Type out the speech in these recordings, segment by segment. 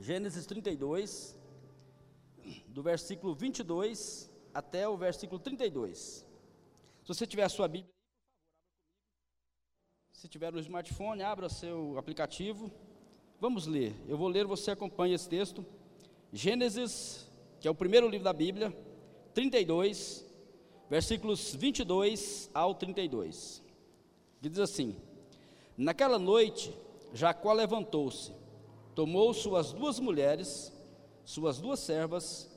Gênesis 32, do versículo 22 até o versículo 32. Se você tiver a sua Bíblia, se tiver no smartphone, abra seu aplicativo. Vamos ler. Eu vou ler, você acompanha esse texto. Gênesis, que é o primeiro livro da Bíblia, 32, versículos 22 ao 32. Que diz assim: Naquela noite, Jacó levantou-se tomou suas duas mulheres, suas duas servas,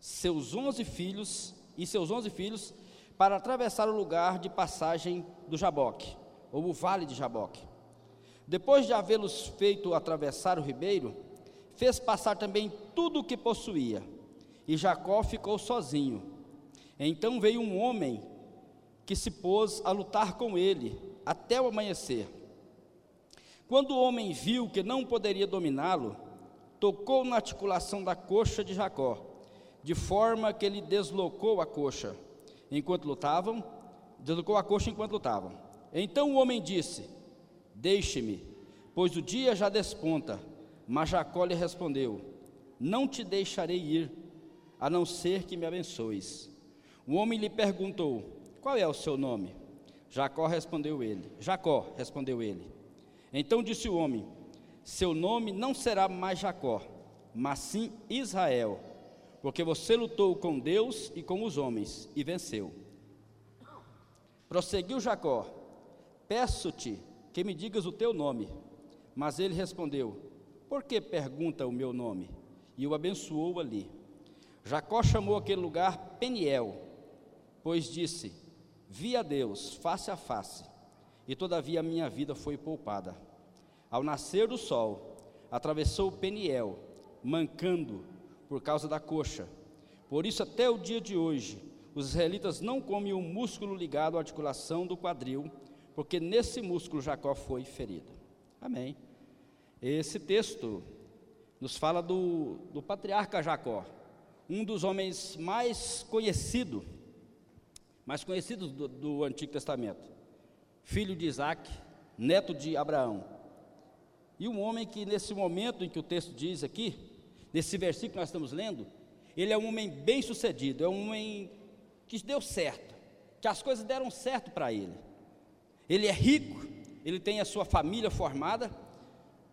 seus onze filhos e seus onze filhos para atravessar o lugar de passagem do Jaboque, ou o vale de Jaboque. Depois de havê-los feito atravessar o ribeiro, fez passar também tudo o que possuía, e Jacó ficou sozinho. Então veio um homem que se pôs a lutar com ele até o amanhecer. Quando o homem viu que não poderia dominá-lo, tocou na articulação da coxa de Jacó, de forma que ele deslocou a coxa enquanto lutavam, deslocou a coxa enquanto lutavam. Então o homem disse: Deixe-me, pois o dia já desponta. Mas Jacó lhe respondeu: Não te deixarei ir, a não ser que me abençoes. O homem lhe perguntou: Qual é o seu nome? Jacó respondeu ele. Jacó respondeu ele. Então disse o homem: Seu nome não será mais Jacó, mas sim Israel, porque você lutou com Deus e com os homens e venceu. Prosseguiu Jacó: Peço-te que me digas o teu nome. Mas ele respondeu: Por que pergunta o meu nome? E o abençoou ali. Jacó chamou aquele lugar Peniel, pois disse: Vi a Deus face a face e todavia a minha vida foi poupada. Ao nascer do sol, atravessou Peniel, mancando por causa da coxa. Por isso, até o dia de hoje, os israelitas não comem o músculo ligado à articulação do quadril, porque nesse músculo Jacó foi ferido. Amém. Esse texto nos fala do, do patriarca Jacó, um dos homens mais conhecidos, mais conhecidos do, do Antigo Testamento filho de Isaac, neto de Abraão. E um homem que, nesse momento em que o texto diz aqui, nesse versículo que nós estamos lendo, ele é um homem bem sucedido, é um homem que deu certo, que as coisas deram certo para ele. Ele é rico, ele tem a sua família formada.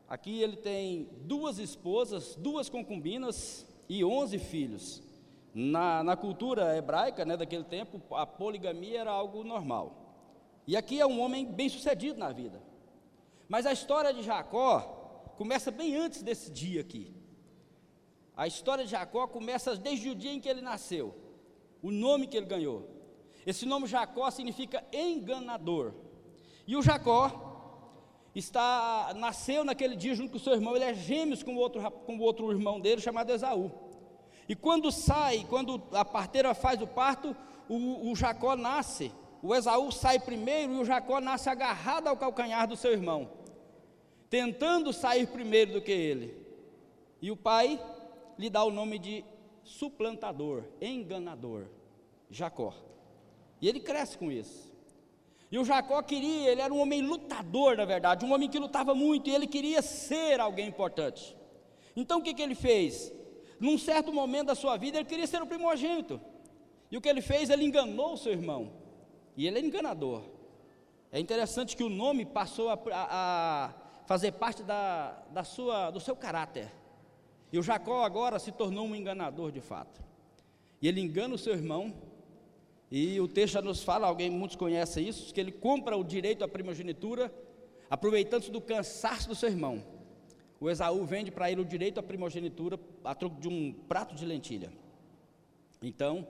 Aqui ele tem duas esposas, duas concubinas e onze filhos. Na, na cultura hebraica né, daquele tempo, a poligamia era algo normal. E aqui é um homem bem sucedido na vida. Mas a história de Jacó começa bem antes desse dia aqui. A história de Jacó começa desde o dia em que ele nasceu, o nome que ele ganhou. Esse nome Jacó significa enganador. E o Jacó está nasceu naquele dia junto com seu irmão, ele é gêmeos com o outro, com o outro irmão dele chamado Esaú. E quando sai, quando a parteira faz o parto, o, o Jacó nasce o Esaú sai primeiro e o Jacó nasce agarrado ao calcanhar do seu irmão, tentando sair primeiro do que ele. E o pai lhe dá o nome de suplantador, enganador, Jacó. E ele cresce com isso. E o Jacó queria, ele era um homem lutador, na verdade, um homem que lutava muito, e ele queria ser alguém importante. Então o que, que ele fez? Num certo momento da sua vida, ele queria ser o primogênito. E o que ele fez? Ele enganou o seu irmão. E ele é enganador. É interessante que o nome passou a, a, a fazer parte da, da sua, do seu caráter. E o Jacó agora se tornou um enganador de fato. E ele engana o seu irmão. E o texto já nos fala, alguém muitos conhecem isso, que ele compra o direito à primogenitura, aproveitando-se do cansaço do seu irmão. O Esaú vende para ele o direito à primogenitura a troco de um prato de lentilha. Então,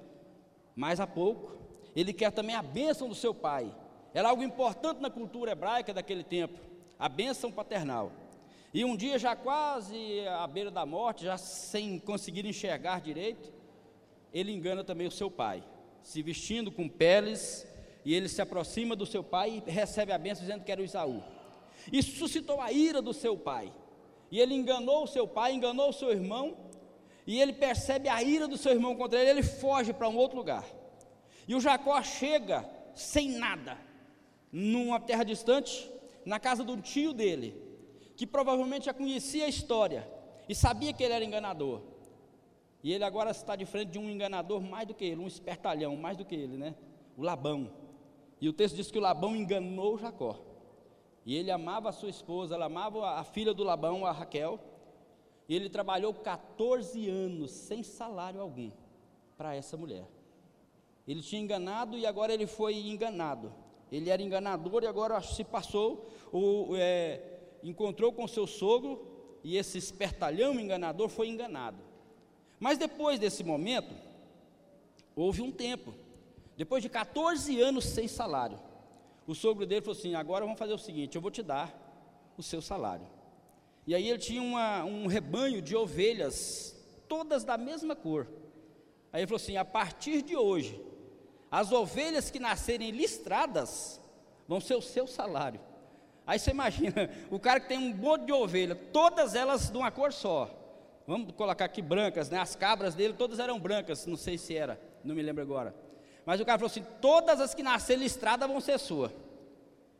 mais a pouco, ele quer também a bênção do seu pai. Era algo importante na cultura hebraica daquele tempo, a bênção paternal. E um dia, já quase à beira da morte, já sem conseguir enxergar direito, ele engana também o seu pai, se vestindo com peles, e ele se aproxima do seu pai e recebe a bênção dizendo que era o Isaú. Isso suscitou a ira do seu pai. E ele enganou o seu pai, enganou o seu irmão, e ele percebe a ira do seu irmão contra ele, ele foge para um outro lugar. E o Jacó chega sem nada, numa terra distante, na casa de um tio dele, que provavelmente já conhecia a história, e sabia que ele era enganador. E ele agora está de frente de um enganador mais do que ele, um espertalhão mais do que ele, né? O Labão. E o texto diz que o Labão enganou Jacó. E ele amava a sua esposa, ela amava a filha do Labão, a Raquel. E ele trabalhou 14 anos sem salário algum para essa mulher. Ele tinha enganado e agora ele foi enganado. Ele era enganador e agora se passou, o, é, encontrou com seu sogro e esse espertalhão enganador foi enganado. Mas depois desse momento, houve um tempo. Depois de 14 anos sem salário, o sogro dele falou assim: agora vamos fazer o seguinte, eu vou te dar o seu salário. E aí ele tinha uma, um rebanho de ovelhas, todas da mesma cor. Aí ele falou assim: a partir de hoje, as ovelhas que nascerem listradas vão ser o seu salário. Aí você imagina, o cara que tem um monte de ovelha, todas elas de uma cor só. Vamos colocar aqui brancas, né? As cabras dele todas eram brancas, não sei se era, não me lembro agora. Mas o cara falou assim: todas as que nascerem listradas vão ser sua.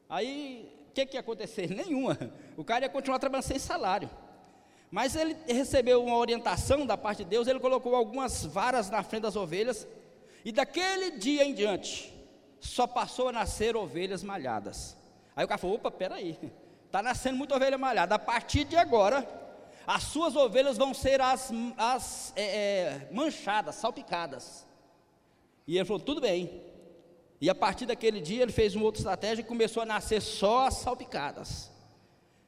Aí, o que, que ia acontecer? Nenhuma. O cara ia continuar trabalhando sem salário. Mas ele recebeu uma orientação da parte de Deus, ele colocou algumas varas na frente das ovelhas, e daquele dia em diante, só passou a nascer ovelhas malhadas. Aí o cara falou: opa, peraí, está nascendo muita ovelha malhada. A partir de agora, as suas ovelhas vão ser as, as é, é, manchadas, salpicadas. E ele falou: tudo bem. E a partir daquele dia ele fez uma outra estratégia e começou a nascer só as salpicadas.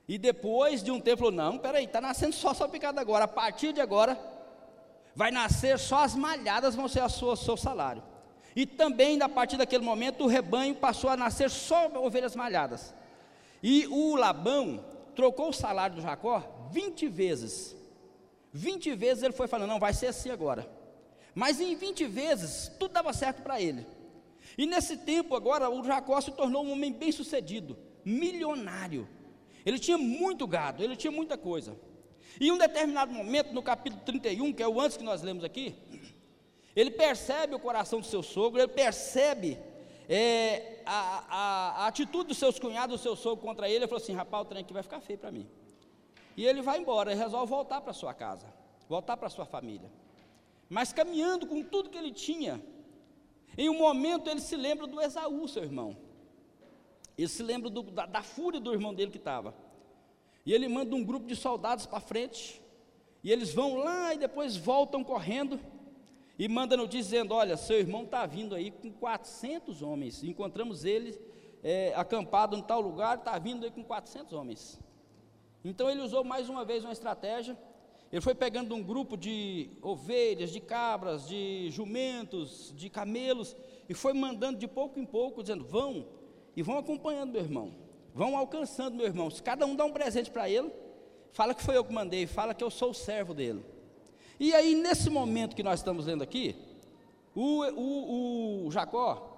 E depois de um tempo falou: não, peraí, está nascendo só salpicada agora. A partir de agora, vai nascer só as malhadas, vão ser a sua, seu salário. E também, a partir daquele momento, o rebanho passou a nascer só ovelhas malhadas. E o Labão trocou o salário do Jacó 20 vezes. 20 vezes ele foi falando: não, vai ser assim agora. Mas em 20 vezes, tudo dava certo para ele. E nesse tempo agora, o Jacó se tornou um homem bem sucedido, milionário. Ele tinha muito gado, ele tinha muita coisa. E em um determinado momento, no capítulo 31, que é o antes que nós lemos aqui, ele percebe o coração do seu sogro, ele percebe é, a, a, a, atitude dos seus cunhados, do seu sogro contra ele. Ele falou assim: rapaz, o trem aqui vai ficar feio para mim. E ele vai embora, ele resolve voltar para sua casa, voltar para sua família mas caminhando com tudo que ele tinha, em um momento ele se lembra do Esaú, seu irmão. Ele se lembra do, da, da fúria do irmão dele que estava. E ele manda um grupo de soldados para frente. E eles vão lá e depois voltam correndo. E mandam dizendo: Olha, seu irmão está vindo aí com 400 homens. Encontramos ele é, acampado em tal lugar, está vindo aí com 400 homens. Então ele usou mais uma vez uma estratégia ele foi pegando um grupo de ovelhas, de cabras, de jumentos, de camelos, e foi mandando de pouco em pouco, dizendo: vão, e vão acompanhando meu irmão, vão alcançando meu irmão. Se cada um dá um presente para ele, fala que foi eu que mandei, fala que eu sou o servo dele. E aí, nesse momento que nós estamos lendo aqui, o, o, o Jacó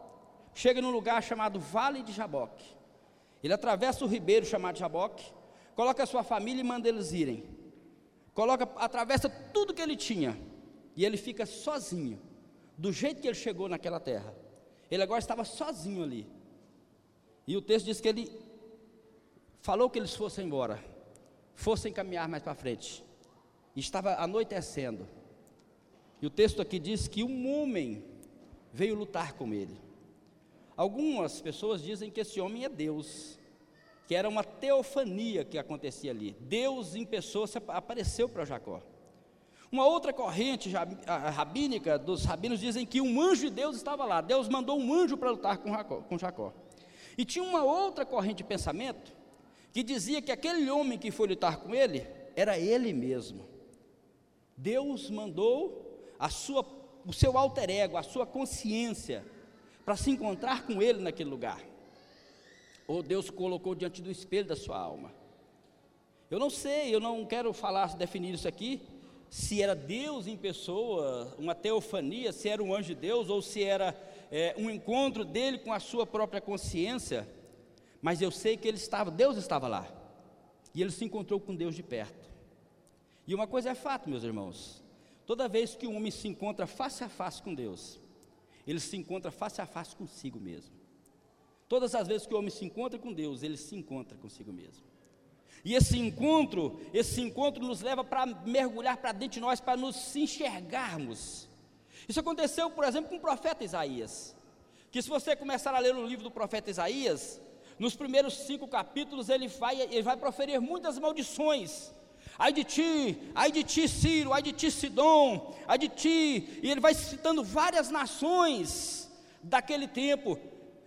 chega num lugar chamado Vale de Jaboque. Ele atravessa o ribeiro chamado Jaboque, coloca a sua família e manda eles irem coloca, atravessa tudo que ele tinha, e ele fica sozinho, do jeito que ele chegou naquela terra. Ele agora estava sozinho ali. E o texto diz que ele falou que eles fossem embora, fossem caminhar mais para frente. Estava anoitecendo. E o texto aqui diz que um homem veio lutar com ele. Algumas pessoas dizem que esse homem é Deus que era uma teofania que acontecia ali. Deus em pessoa apareceu para Jacó. Uma outra corrente rabínica dos rabinos dizem que um anjo de Deus estava lá. Deus mandou um anjo para lutar com Jacó. E tinha uma outra corrente de pensamento que dizia que aquele homem que foi lutar com ele era ele mesmo. Deus mandou a sua, o seu alter ego, a sua consciência, para se encontrar com ele naquele lugar ou Deus colocou diante do espelho da sua alma. Eu não sei, eu não quero falar, definir isso aqui, se era Deus em pessoa, uma teofania, se era um anjo de Deus, ou se era é, um encontro dele com a sua própria consciência, mas eu sei que ele estava, Deus estava lá, e ele se encontrou com Deus de perto. E uma coisa é fato, meus irmãos, toda vez que um homem se encontra face a face com Deus, ele se encontra face a face consigo mesmo. Todas as vezes que o homem se encontra com Deus, ele se encontra consigo mesmo. E esse encontro, esse encontro nos leva para mergulhar para dentro de nós, para nos enxergarmos. Isso aconteceu, por exemplo, com o profeta Isaías. Que se você começar a ler o livro do profeta Isaías, nos primeiros cinco capítulos ele vai, ele vai proferir muitas maldições. Ai de ti, ai de ti, Ciro, ai de ti, Sidom, ai de ti, e ele vai citando várias nações daquele tempo,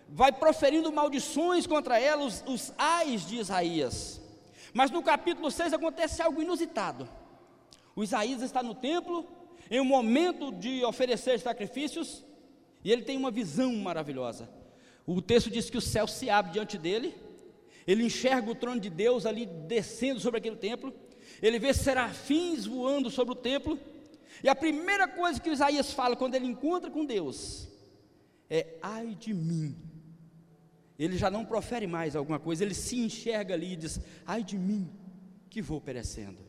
vai proferindo maldições contra elas, os, os ais de Isaías. Mas no capítulo 6 acontece algo inusitado. O Isaías está no templo, em um momento de oferecer sacrifícios, e ele tem uma visão maravilhosa. O texto diz que o céu se abre diante dele, ele enxerga o trono de Deus ali descendo sobre aquele templo, ele vê serafins voando sobre o templo, e a primeira coisa que Isaías fala quando ele encontra com Deus é: ai de mim. Ele já não profere mais alguma coisa, ele se enxerga ali e diz: ai de mim, que vou perecendo.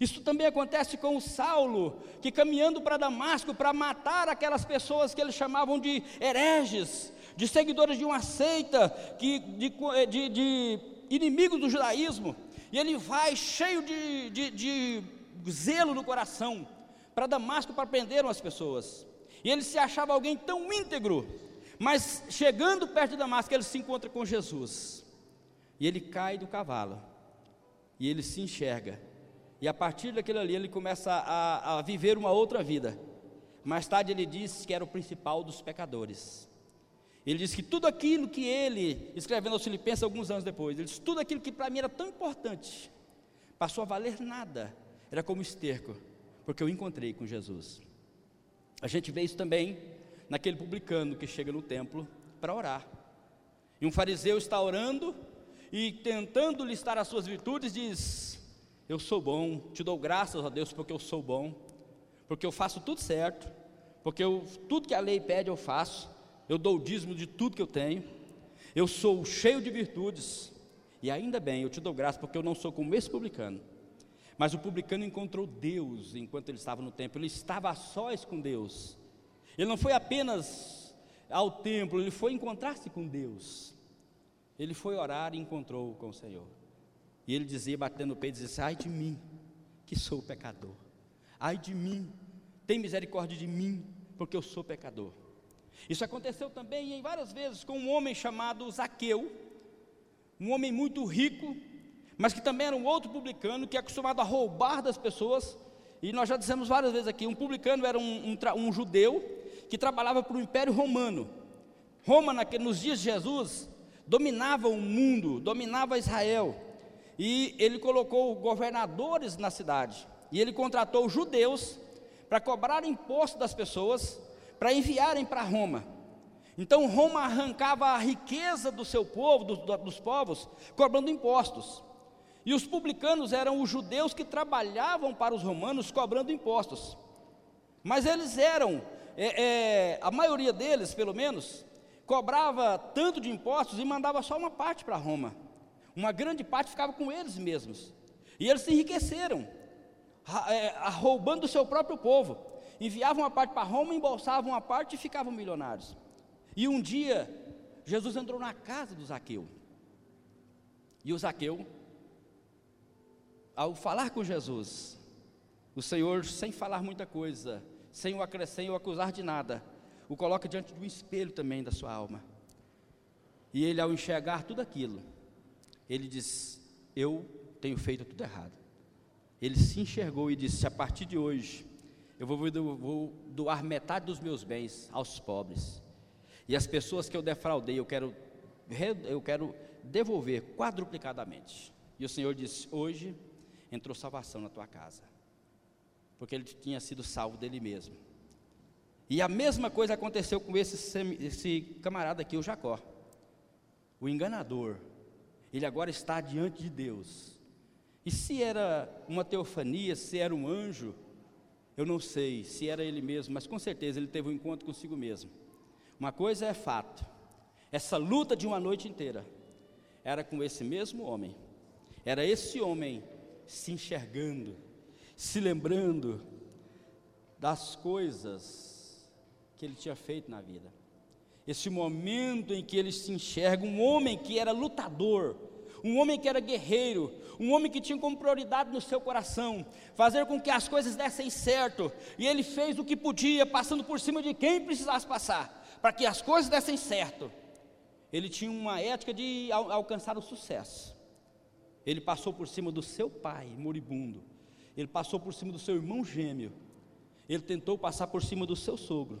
Isso também acontece com o Saulo, que caminhando para Damasco para matar aquelas pessoas que eles chamavam de hereges, de seguidores de uma seita, que, de, de, de inimigos do judaísmo, e ele vai cheio de, de, de zelo no coração para Damasco para prender as pessoas. E ele se achava alguém tão íntegro, mas chegando perto de Damasco, ele se encontra com Jesus. E ele cai do cavalo. E ele se enxerga. E a partir daquilo ali, ele começa a, a viver uma outra vida. Mais tarde, ele diz que era o principal dos pecadores. Ele diz que tudo aquilo que ele, escrevendo aos Filipenses alguns anos depois, ele disse, tudo aquilo que para mim era tão importante, passou a valer nada, era como esterco, porque eu encontrei com Jesus. A gente vê isso também naquele publicano que chega no templo para orar. E um fariseu está orando e tentando listar as suas virtudes, diz: Eu sou bom, te dou graças a Deus porque eu sou bom, porque eu faço tudo certo, porque eu, tudo que a lei pede eu faço eu dou o dízimo de tudo que eu tenho, eu sou cheio de virtudes, e ainda bem, eu te dou graça, porque eu não sou como esse publicano. Mas o publicano encontrou Deus enquanto ele estava no templo, ele estava a sós com Deus. Ele não foi apenas ao templo, ele foi encontrar-se com Deus. Ele foi orar e encontrou com o Senhor. E ele dizia, batendo no peito, dizia: Ai de mim, que sou pecador. Ai de mim, tem misericórdia de mim, porque eu sou pecador. Isso aconteceu também em várias vezes com um homem chamado Zaqueu, um homem muito rico, mas que também era um outro publicano que é acostumado a roubar das pessoas. E nós já dissemos várias vezes aqui: um publicano era um, um, um judeu que trabalhava para o Império Romano. Roma, naquele, nos dias de Jesus, dominava o mundo, dominava Israel. E ele colocou governadores na cidade. E ele contratou judeus para cobrar imposto das pessoas para enviarem para Roma. Então Roma arrancava a riqueza do seu povo, do, do, dos povos, cobrando impostos. E os publicanos eram os judeus que trabalhavam para os romanos cobrando impostos. Mas eles eram, é, é, a maioria deles, pelo menos, cobrava tanto de impostos e mandava só uma parte para Roma. Uma grande parte ficava com eles mesmos. E eles se enriqueceram, é, roubando o seu próprio povo enviavam uma parte para Roma, embolsavam uma parte e ficavam milionários. E um dia, Jesus entrou na casa do Zaqueu. E o Zaqueu, ao falar com Jesus, o Senhor, sem falar muita coisa, sem o acrescer ou acusar de nada, o coloca diante de um espelho também da sua alma. E ele, ao enxergar tudo aquilo, ele diz: Eu tenho feito tudo errado. Ele se enxergou e disse: A partir de hoje, eu vou, vou doar metade dos meus bens aos pobres. E as pessoas que eu defraudei, eu quero, eu quero devolver quadruplicadamente. E o Senhor disse: Hoje entrou salvação na tua casa, porque ele tinha sido salvo dele mesmo. E a mesma coisa aconteceu com esse, esse camarada aqui, o Jacó, o enganador. Ele agora está diante de Deus. E se era uma teofania, se era um anjo, eu não sei se era ele mesmo, mas com certeza ele teve um encontro consigo mesmo. Uma coisa é fato: essa luta de uma noite inteira era com esse mesmo homem. Era esse homem se enxergando, se lembrando das coisas que ele tinha feito na vida. Esse momento em que ele se enxerga, um homem que era lutador, um homem que era guerreiro, um homem que tinha como prioridade no seu coração fazer com que as coisas dessem certo, e ele fez o que podia, passando por cima de quem precisasse passar, para que as coisas dessem certo. Ele tinha uma ética de al alcançar o sucesso. Ele passou por cima do seu pai, moribundo, ele passou por cima do seu irmão gêmeo, ele tentou passar por cima do seu sogro,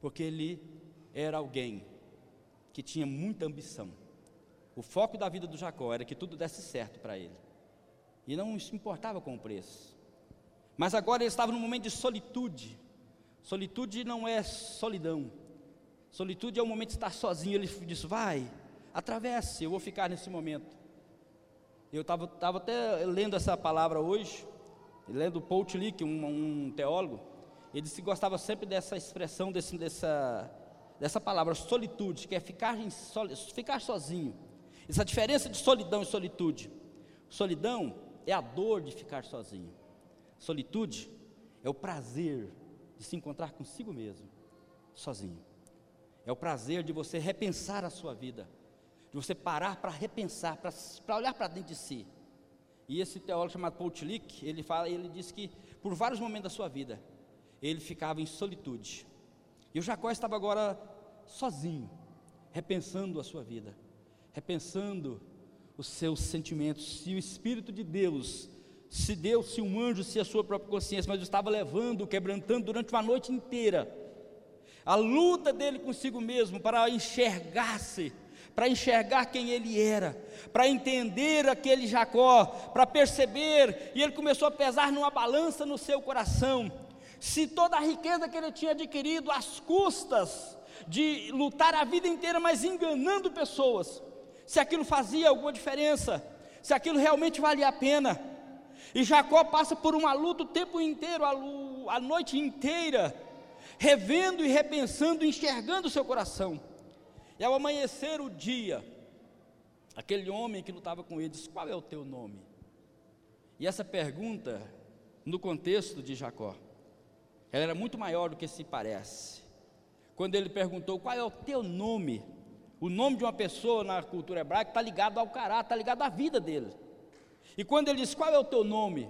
porque ele era alguém que tinha muita ambição. O foco da vida do Jacó era que tudo desse certo para ele. E não se importava com o preço. Mas agora ele estava num momento de solitude. Solitude não é solidão. Solitude é o momento de estar sozinho. Ele disse: Vai, atravesse, eu vou ficar nesse momento. Eu estava até lendo essa palavra hoje, lendo Paul Tillich, um, um teólogo. Ele disse que gostava sempre dessa expressão, desse, dessa, dessa palavra, solitude, que é ficar, em, ficar sozinho. Essa diferença de solidão e solitude. Solidão é a dor de ficar sozinho. Solitude é o prazer de se encontrar consigo mesmo, sozinho. É o prazer de você repensar a sua vida, de você parar para repensar, para olhar para dentro de si. E esse teólogo chamado Paul Tillich, ele fala, ele diz que por vários momentos da sua vida, ele ficava em solitude. E o Jacó estava agora sozinho, repensando a sua vida, repensando os seus sentimentos, se o Espírito de Deus, se Deus, se um anjo, se a sua própria consciência, mas estava levando, quebrantando durante uma noite inteira, a luta dele consigo mesmo para enxergar-se, para enxergar quem ele era, para entender aquele Jacó, para perceber, e ele começou a pesar numa balança no seu coração, se toda a riqueza que ele tinha adquirido às custas de lutar a vida inteira, mas enganando pessoas, se aquilo fazia alguma diferença, se aquilo realmente valia a pena. E Jacó passa por uma luta o tempo inteiro, a, noite inteira, revendo e repensando, enxergando o seu coração. E ao amanhecer o dia, aquele homem que lutava com ele disse: Qual é o teu nome? E essa pergunta, no contexto de Jacó, ela era muito maior do que se parece. Quando ele perguntou: Qual é o teu nome? O nome de uma pessoa na cultura hebraica está ligado ao caráter, está ligado à vida dele. E quando ele diz: Qual é o teu nome?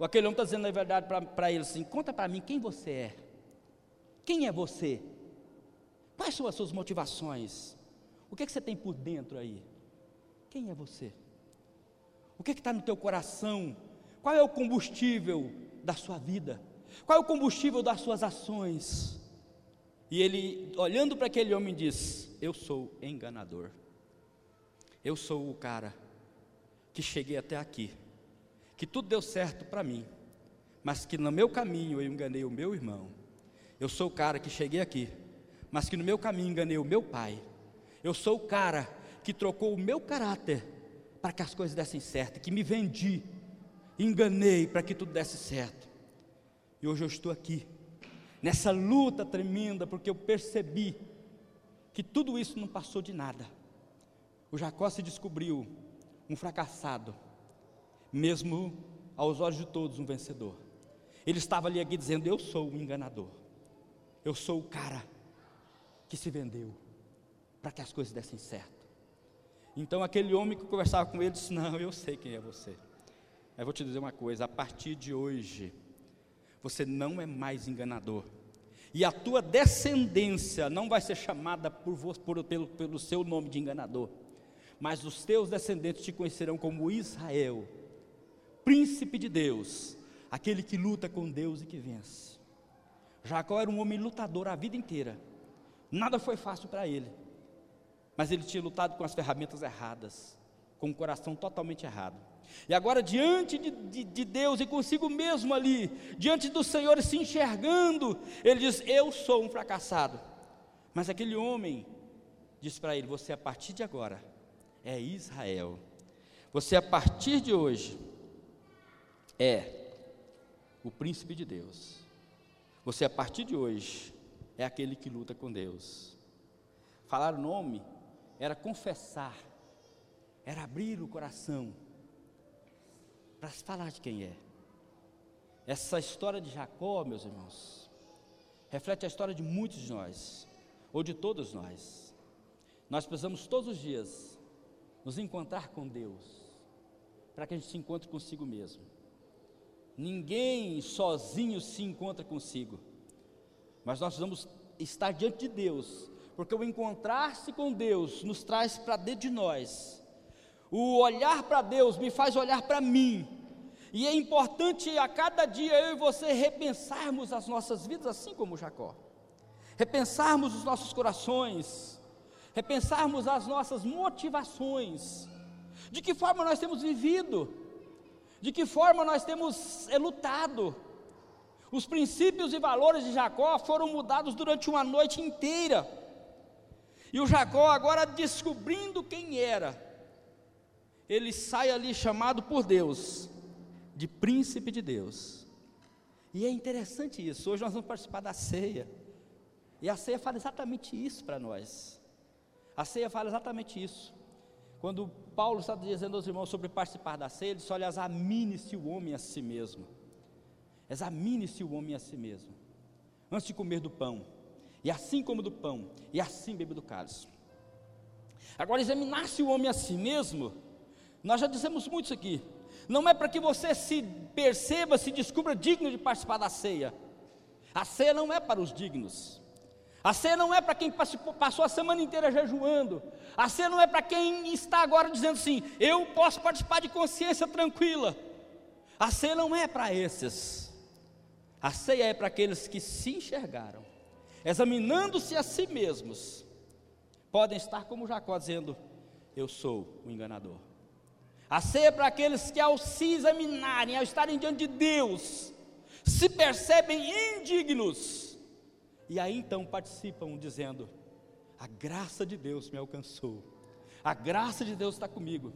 Aquele homem está dizendo na verdade para ele assim: Conta para mim quem você é. Quem é você? Quais são as suas motivações? O que, é que você tem por dentro aí? Quem é você? O que é está no teu coração? Qual é o combustível da sua vida? Qual é o combustível das suas ações? E ele, olhando para aquele homem, diz: Eu sou enganador. Eu sou o cara que cheguei até aqui, que tudo deu certo para mim, mas que no meu caminho eu enganei o meu irmão. Eu sou o cara que cheguei aqui, mas que no meu caminho enganei o meu pai. Eu sou o cara que trocou o meu caráter para que as coisas dessem certo, que me vendi, enganei para que tudo desse certo. E hoje eu estou aqui, nessa luta tremenda, porque eu percebi que tudo isso não passou de nada. O Jacó se descobriu um fracassado, mesmo aos olhos de todos um vencedor. Ele estava ali aqui dizendo: Eu sou o enganador, eu sou o cara que se vendeu para que as coisas dessem certo. Então aquele homem que conversava com ele disse: Não, eu sei quem é você. Eu vou te dizer uma coisa: a partir de hoje, você não é mais enganador. E a tua descendência não vai ser chamada por, por, pelo, pelo seu nome de enganador, mas os teus descendentes te conhecerão como Israel, príncipe de Deus, aquele que luta com Deus e que vence. Jacó era um homem lutador a vida inteira. Nada foi fácil para ele. Mas ele tinha lutado com as ferramentas erradas, com o coração totalmente errado. E agora, diante de, de, de, Deus e consigo mesmo ali, diante do Senhor, se enxergando, ele diz: Eu sou um fracassado. Mas aquele homem diz para ele: Você a partir de agora é Israel. Você a partir de hoje é o príncipe de Deus. Você a partir de hoje é aquele que luta com Deus. Falar o nome era confessar, era abrir o coração para falar de quem é. Essa história de Jacó, meus irmãos, reflete a história de muitos de nós, ou de todos nós. Nós precisamos todos os dias nos encontrar com Deus, para que a gente se encontre consigo mesmo. Ninguém sozinho se encontra consigo, mas nós vamos estar diante de Deus, porque o encontrar-se com Deus nos traz para dentro de nós. O olhar para Deus me faz olhar para mim, e é importante a cada dia eu e você repensarmos as nossas vidas, assim como Jacó, repensarmos os nossos corações, repensarmos as nossas motivações, de que forma nós temos vivido, de que forma nós temos é, lutado. Os princípios e valores de Jacó foram mudados durante uma noite inteira. E o Jacó, agora descobrindo quem era, ele sai ali chamado por Deus de príncipe de Deus. E é interessante isso. Hoje nós vamos participar da ceia. E a ceia fala exatamente isso para nós. A ceia fala exatamente isso. Quando Paulo está dizendo aos irmãos sobre participar da ceia, ele diz: olha, examine-se o homem a si mesmo. Examine-se o homem a si mesmo. Antes de comer do pão, e assim como do pão, e assim bebe do cálice. Agora, examinar-se o homem a si mesmo, nós já dissemos muito isso aqui. Não é para que você se perceba, se descubra digno de participar da ceia. A ceia não é para os dignos. A ceia não é para quem passou a semana inteira jejuando. A ceia não é para quem está agora dizendo assim: eu posso participar de consciência tranquila. A ceia não é para esses. A ceia é para aqueles que se enxergaram, examinando-se a si mesmos, podem estar como Jacó dizendo: Eu sou o enganador. A para aqueles que, ao se examinarem, ao estarem diante de Deus, se percebem indignos e aí então participam dizendo: A graça de Deus me alcançou, a graça de Deus está comigo.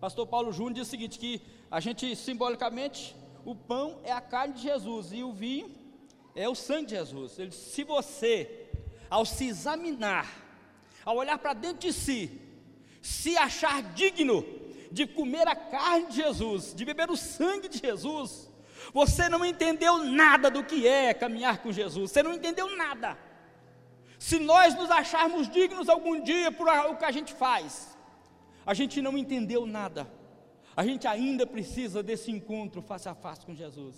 Pastor Paulo Júnior diz o seguinte: que a gente simbolicamente, o pão é a carne de Jesus e o vinho é o sangue de Jesus. Ele diz: se você, ao se examinar, ao olhar para dentro de si, se achar digno de comer a carne de Jesus, de beber o sangue de Jesus, você não entendeu nada do que é caminhar com Jesus, você não entendeu nada. Se nós nos acharmos dignos algum dia por o que a gente faz, a gente não entendeu nada. A gente ainda precisa desse encontro face a face com Jesus.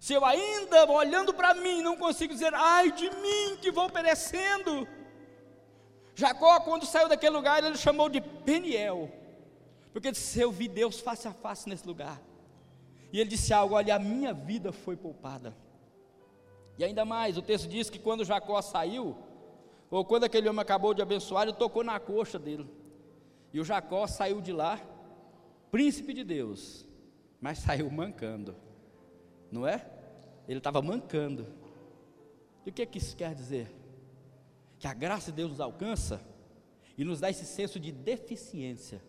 Se eu ainda olhando para mim não consigo dizer, ai de mim que vou perecendo. Jacó, quando saiu daquele lugar, ele chamou de Peniel, porque disse: Eu vi Deus face a face nesse lugar. E ele disse algo: Olha, a minha vida foi poupada. E ainda mais, o texto diz que quando Jacó saiu, ou quando aquele homem acabou de abençoar, ele tocou na coxa dele. E o Jacó saiu de lá, príncipe de Deus, mas saiu mancando, não é? Ele estava mancando. E o que, é que isso quer dizer? Que a graça de Deus nos alcança e nos dá esse senso de deficiência,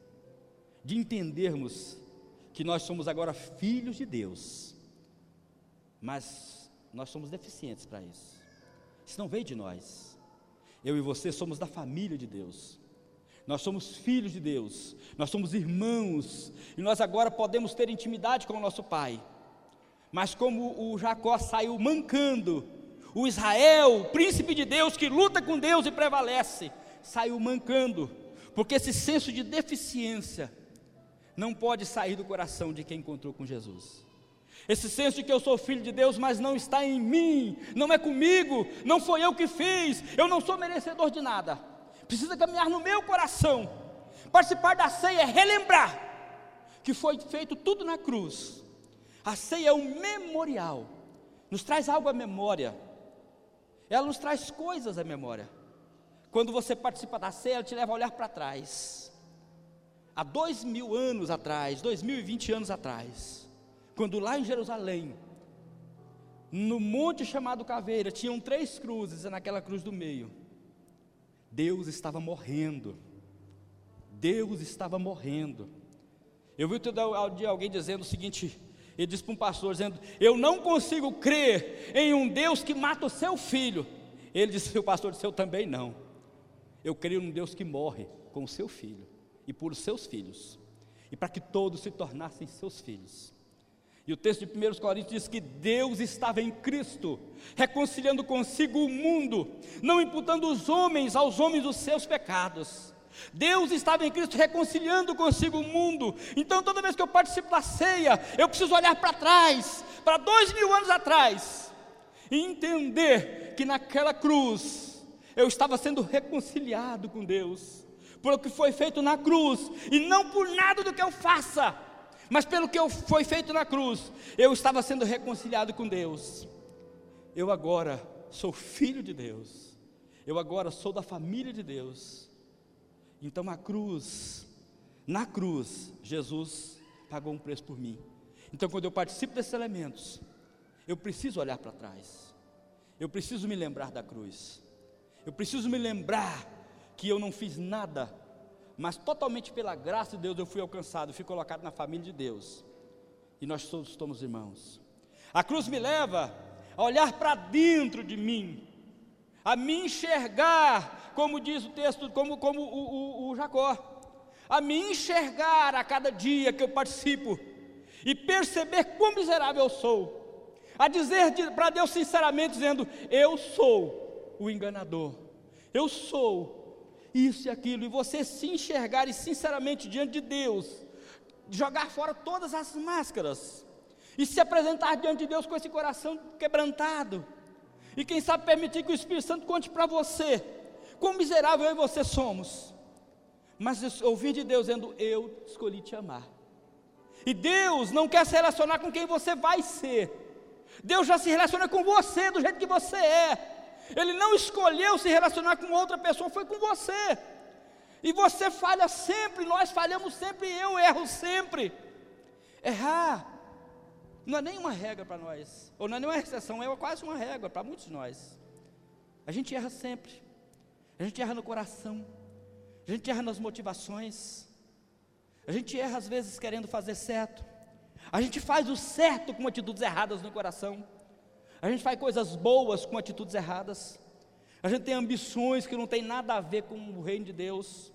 de entendermos que nós somos agora filhos de Deus, mas nós somos deficientes para isso. Isso não veio de nós. Eu e você somos da família de Deus. Nós somos filhos de Deus, nós somos irmãos, e nós agora podemos ter intimidade com o nosso Pai. Mas como o Jacó saiu mancando, o Israel, o príncipe de Deus que luta com Deus e prevalece, saiu mancando, porque esse senso de deficiência não pode sair do coração de quem encontrou com Jesus. Esse senso de que eu sou filho de Deus, mas não está em mim, não é comigo, não foi eu que fiz, eu não sou merecedor de nada. Precisa caminhar no meu coração. Participar da ceia é relembrar que foi feito tudo na cruz. A ceia é um memorial, nos traz algo à memória, ela nos traz coisas à memória. Quando você participa da ceia, ela te leva a olhar para trás há dois mil anos atrás, dois mil e vinte anos atrás, quando lá em Jerusalém, no monte chamado Caveira, tinham três cruzes, e naquela cruz do meio, Deus estava morrendo. Deus estava morrendo. Eu vi dia alguém dizendo o seguinte: ele disse para um pastor, dizendo: Eu não consigo crer em um Deus que mata o seu filho. Ele disse: O pastor disse: Eu também não. Eu creio num Deus que morre com o seu filho e por seus filhos, e para que todos se tornassem seus filhos. E o texto de 1 Coríntios diz que Deus estava em Cristo, reconciliando consigo o mundo, não imputando os homens aos homens os seus pecados. Deus estava em Cristo reconciliando consigo o mundo. Então, toda vez que eu participo da ceia, eu preciso olhar para trás, para dois mil anos atrás, e entender que naquela cruz eu estava sendo reconciliado com Deus, pelo que foi feito na cruz, e não por nada do que eu faça, mas pelo que foi feito na cruz, eu estava sendo reconciliado com Deus. Eu agora sou filho de Deus, eu agora sou da família de Deus. Então a cruz, na cruz, Jesus pagou um preço por mim. Então quando eu participo desses elementos, eu preciso olhar para trás, eu preciso me lembrar da cruz, eu preciso me lembrar que eu não fiz nada mas totalmente pela graça de Deus eu fui alcançado, fui colocado na família de Deus. E nós todos somos irmãos. A cruz me leva a olhar para dentro de mim, a me enxergar, como diz o texto, como, como o, o, o Jacó, a me enxergar a cada dia que eu participo e perceber quão miserável eu sou, a dizer para Deus sinceramente, dizendo: Eu sou o enganador, eu sou isso e aquilo, e você se enxergar e sinceramente diante de Deus, jogar fora todas as máscaras, e se apresentar diante de Deus com esse coração quebrantado, e quem sabe permitir que o Espírito Santo conte para você, quão miserável eu e você somos, mas ouvir de Deus dizendo: Eu escolhi te amar. E Deus não quer se relacionar com quem você vai ser. Deus já se relaciona com você do jeito que você é. Ele não escolheu se relacionar com outra pessoa, foi com você. E você falha sempre, nós falhamos sempre, eu erro sempre. Errar não é nenhuma regra para nós, ou não é nenhuma exceção, é quase uma regra para muitos de nós. A gente erra sempre, a gente erra no coração, a gente erra nas motivações, a gente erra às vezes querendo fazer certo, a gente faz o certo com atitudes erradas no coração. A gente faz coisas boas com atitudes erradas. A gente tem ambições que não tem nada a ver com o reino de Deus.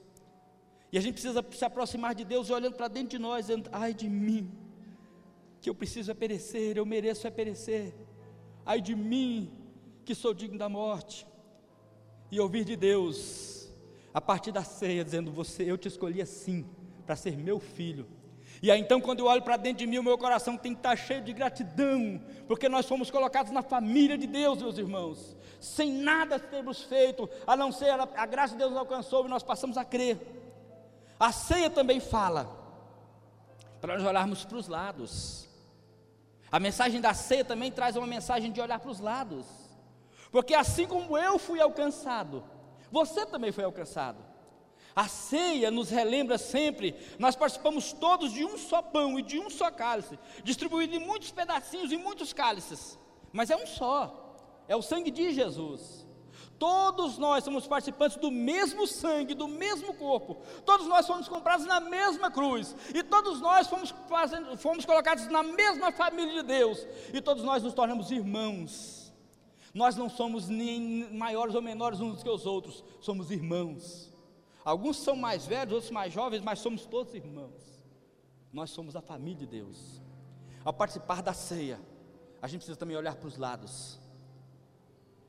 E a gente precisa se aproximar de Deus olhando para dentro de nós, dizendo: ai de mim, que eu preciso é perecer, eu mereço é perecer. Ai de mim, que sou digno da morte. E ouvir de Deus, a partir da ceia, dizendo: Você, eu te escolhi assim, para ser meu filho e aí então, quando eu olho para dentro de mim, o meu coração tem que estar cheio de gratidão, porque nós fomos colocados na família de Deus, meus irmãos, sem nada termos feito, a não ser a, a graça de Deus nos alcançou e nós passamos a crer. A ceia também fala, para nós olharmos para os lados. A mensagem da ceia também traz uma mensagem de olhar para os lados, porque assim como eu fui alcançado, você também foi alcançado. A ceia nos relembra sempre, nós participamos todos de um só pão e de um só cálice, distribuído em muitos pedacinhos e muitos cálices, mas é um só, é o sangue de Jesus. Todos nós somos participantes do mesmo sangue, do mesmo corpo. Todos nós fomos comprados na mesma cruz. E todos nós fomos, fazendo, fomos colocados na mesma família de Deus. E todos nós nos tornamos irmãos. Nós não somos nem maiores ou menores uns que os outros, somos irmãos. Alguns são mais velhos, outros mais jovens, mas somos todos irmãos. Nós somos a família de Deus. Ao participar da ceia, a gente precisa também olhar para os lados.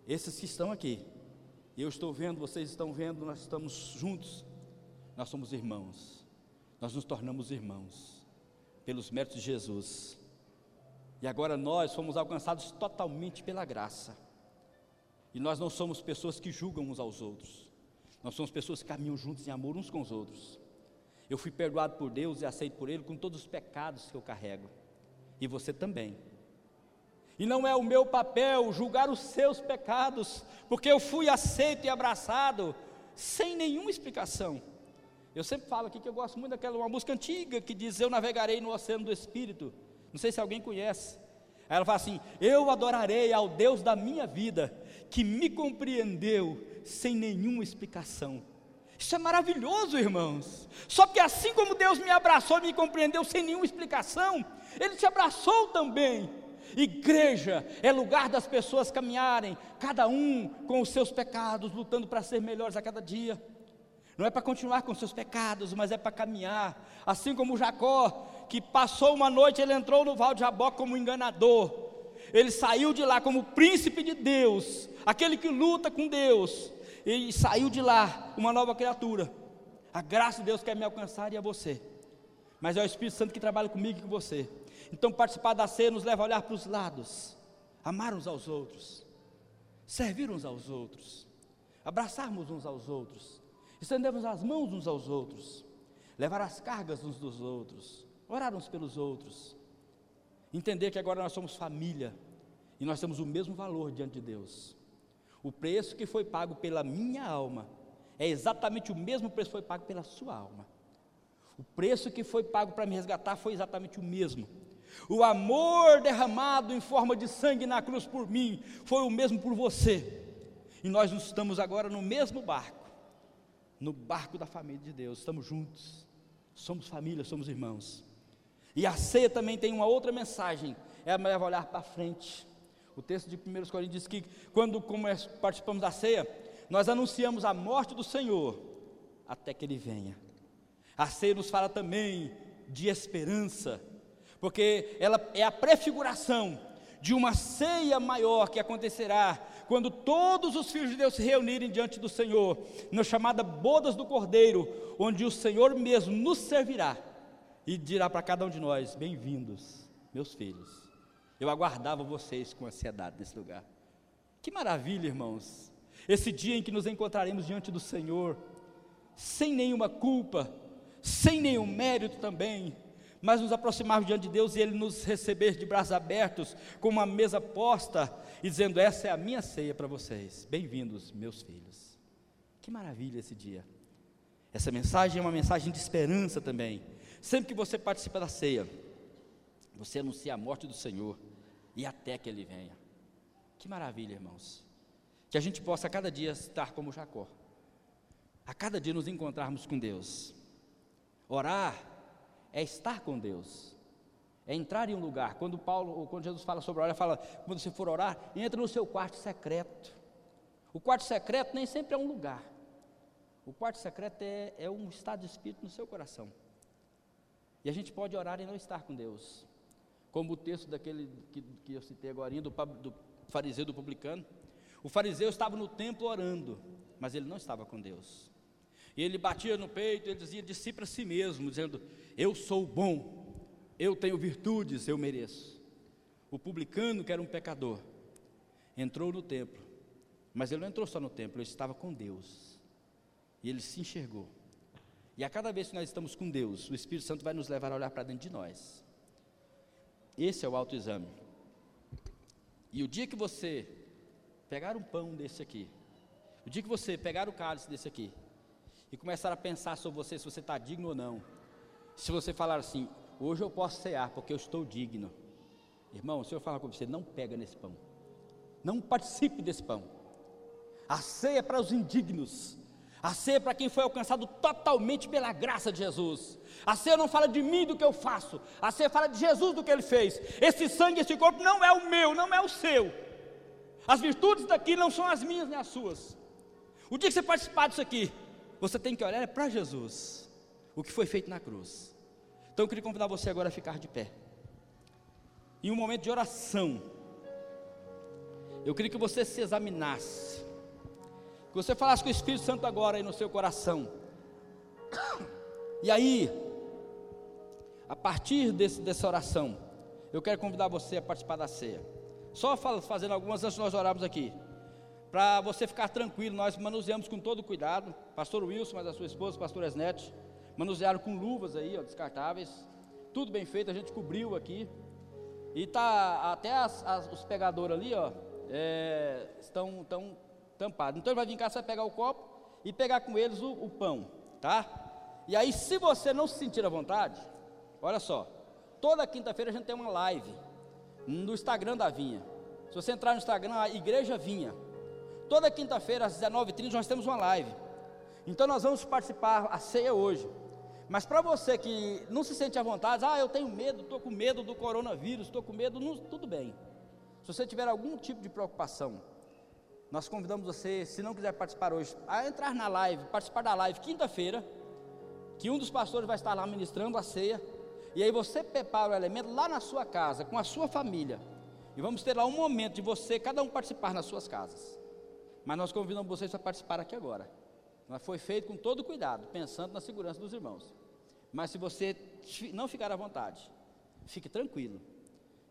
Esses que estão aqui, eu estou vendo, vocês estão vendo, nós estamos juntos. Nós somos irmãos. Nós nos tornamos irmãos pelos méritos de Jesus. E agora nós fomos alcançados totalmente pela graça. E nós não somos pessoas que julgam uns aos outros. Nós somos pessoas que caminham juntos em amor uns com os outros. Eu fui perdoado por Deus e aceito por Ele com todos os pecados que eu carrego. E você também. E não é o meu papel julgar os seus pecados, porque eu fui aceito e abraçado sem nenhuma explicação. Eu sempre falo aqui que eu gosto muito daquela uma música antiga que diz: Eu navegarei no oceano do Espírito. Não sei se alguém conhece. Aí ela fala assim: Eu adorarei ao Deus da minha vida, que me compreendeu sem nenhuma explicação. Isso é maravilhoso, irmãos. Só que assim como Deus me abraçou e me compreendeu sem nenhuma explicação, Ele te abraçou também. Igreja é lugar das pessoas caminharem, cada um com os seus pecados, lutando para ser melhores a cada dia. Não é para continuar com seus pecados, mas é para caminhar. Assim como Jacó, que passou uma noite, ele entrou no Val de Jabó como enganador ele saiu de lá como príncipe de Deus, aquele que luta com Deus, e saiu de lá uma nova criatura. A graça de Deus quer me alcançar e a você. Mas é o Espírito Santo que trabalha comigo e com você. Então, participar da ceia nos leva a olhar para os lados, amar uns aos outros, servir uns aos outros, abraçarmos uns aos outros, estendermos as mãos uns aos outros, levar as cargas uns dos outros, orar uns pelos outros, entender que agora nós somos família e nós temos o mesmo valor diante de Deus. O preço que foi pago pela minha alma é exatamente o mesmo preço que foi pago pela sua alma. O preço que foi pago para me resgatar foi exatamente o mesmo. O amor derramado em forma de sangue na cruz por mim foi o mesmo por você. E nós estamos agora no mesmo barco, no barco da família de Deus. Estamos juntos, somos família, somos irmãos. E a ceia também tem uma outra mensagem, é a olhar para frente. O texto de 1 Coríntios diz que quando participamos da ceia, nós anunciamos a morte do Senhor até que Ele venha. A ceia nos fala também de esperança, porque ela é a prefiguração de uma ceia maior que acontecerá quando todos os filhos de Deus se reunirem diante do Senhor, na chamada bodas do Cordeiro, onde o Senhor mesmo nos servirá e dirá para cada um de nós: Bem-vindos, meus filhos. Eu aguardava vocês com ansiedade nesse lugar. Que maravilha, irmãos. Esse dia em que nos encontraremos diante do Senhor, sem nenhuma culpa, sem nenhum mérito também, mas nos aproximarmos diante de Deus e Ele nos receber de braços abertos, com uma mesa posta, e dizendo: Essa é a minha ceia para vocês. Bem-vindos, meus filhos. Que maravilha esse dia. Essa mensagem é uma mensagem de esperança também. Sempre que você participa da ceia, você anuncia a morte do Senhor e até que Ele venha. Que maravilha, irmãos. Que a gente possa a cada dia estar como Jacó, a cada dia nos encontrarmos com Deus. Orar é estar com Deus, é entrar em um lugar. Quando Paulo, ou quando Jesus fala sobre orar, fala: quando você for orar, entra no seu quarto secreto. O quarto secreto nem sempre é um lugar. O quarto secreto é, é um estado de espírito no seu coração. E a gente pode orar e não estar com Deus. Como o texto daquele que, que eu citei agora, do, do fariseu do publicano. O fariseu estava no templo orando, mas ele não estava com Deus. E ele batia no peito, ele dizia de si para si mesmo, dizendo: Eu sou bom, eu tenho virtudes, eu mereço. O publicano, que era um pecador, entrou no templo, mas ele não entrou só no templo, ele estava com Deus. E ele se enxergou. E a cada vez que nós estamos com Deus, o Espírito Santo vai nos levar a olhar para dentro de nós. Esse é o autoexame. E o dia que você pegar um pão desse aqui, o dia que você pegar o cálice desse aqui, e começar a pensar sobre você, se você está digno ou não, se você falar assim, hoje eu posso cear porque eu estou digno, irmão, o Senhor fala com você, não pega nesse pão, não participe desse pão. A ceia é para os indignos, a é para quem foi alcançado totalmente pela graça de Jesus. A ceia não fala de mim do que eu faço, a ceia fala de Jesus do que ele fez. Esse sangue, esse corpo não é o meu, não é o seu. As virtudes daqui não são as minhas nem as suas. O dia que você participar disso aqui, você tem que olhar para Jesus, o que foi feito na cruz. Então eu queria convidar você agora a ficar de pé. Em um momento de oração, eu queria que você se examinasse. Que você falasse com o Espírito Santo agora aí no seu coração. E aí, a partir desse, dessa oração, eu quero convidar você a participar da ceia. Só fazendo algumas antes de nós orarmos aqui. Para você ficar tranquilo, nós manuseamos com todo cuidado. Pastor Wilson, mas a sua esposa, pastor Esnete, manusearam com luvas aí, ó, descartáveis. Tudo bem feito, a gente cobriu aqui. E tá até as, as, os pegadores ali, ó, é, estão, estão tampado. Então ele vai vir cá, você vai pegar o copo e pegar com eles o, o pão, tá? E aí, se você não se sentir à vontade, olha só, toda quinta-feira a gente tem uma live no Instagram da Vinha. Se você entrar no Instagram, a Igreja Vinha. Toda quinta-feira às 19h30 nós temos uma live. Então nós vamos participar a ceia hoje. Mas para você que não se sente à vontade, ah, eu tenho medo, estou com medo do coronavírus, estou com medo, não, tudo bem. Se você tiver algum tipo de preocupação, nós convidamos você, se não quiser participar hoje, a entrar na live, participar da live quinta-feira, que um dos pastores vai estar lá ministrando a ceia, e aí você prepara o elemento lá na sua casa, com a sua família, e vamos ter lá um momento de você, cada um participar nas suas casas. Mas nós convidamos vocês para participar aqui agora. Mas foi feito com todo cuidado, pensando na segurança dos irmãos. Mas se você não ficar à vontade, fique tranquilo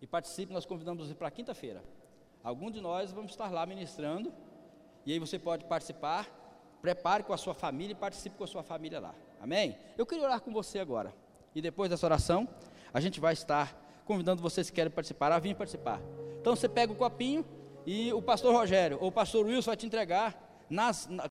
e participe. Nós convidamos você para quinta-feira. Algum de nós vamos estar lá ministrando e aí você pode participar. Prepare com a sua família e participe com a sua família lá. Amém? Eu queria orar com você agora. E depois dessa oração, a gente vai estar convidando vocês que querem participar a vir participar. Então você pega o copinho e o pastor Rogério ou o pastor Wilson vai te entregar nas, na,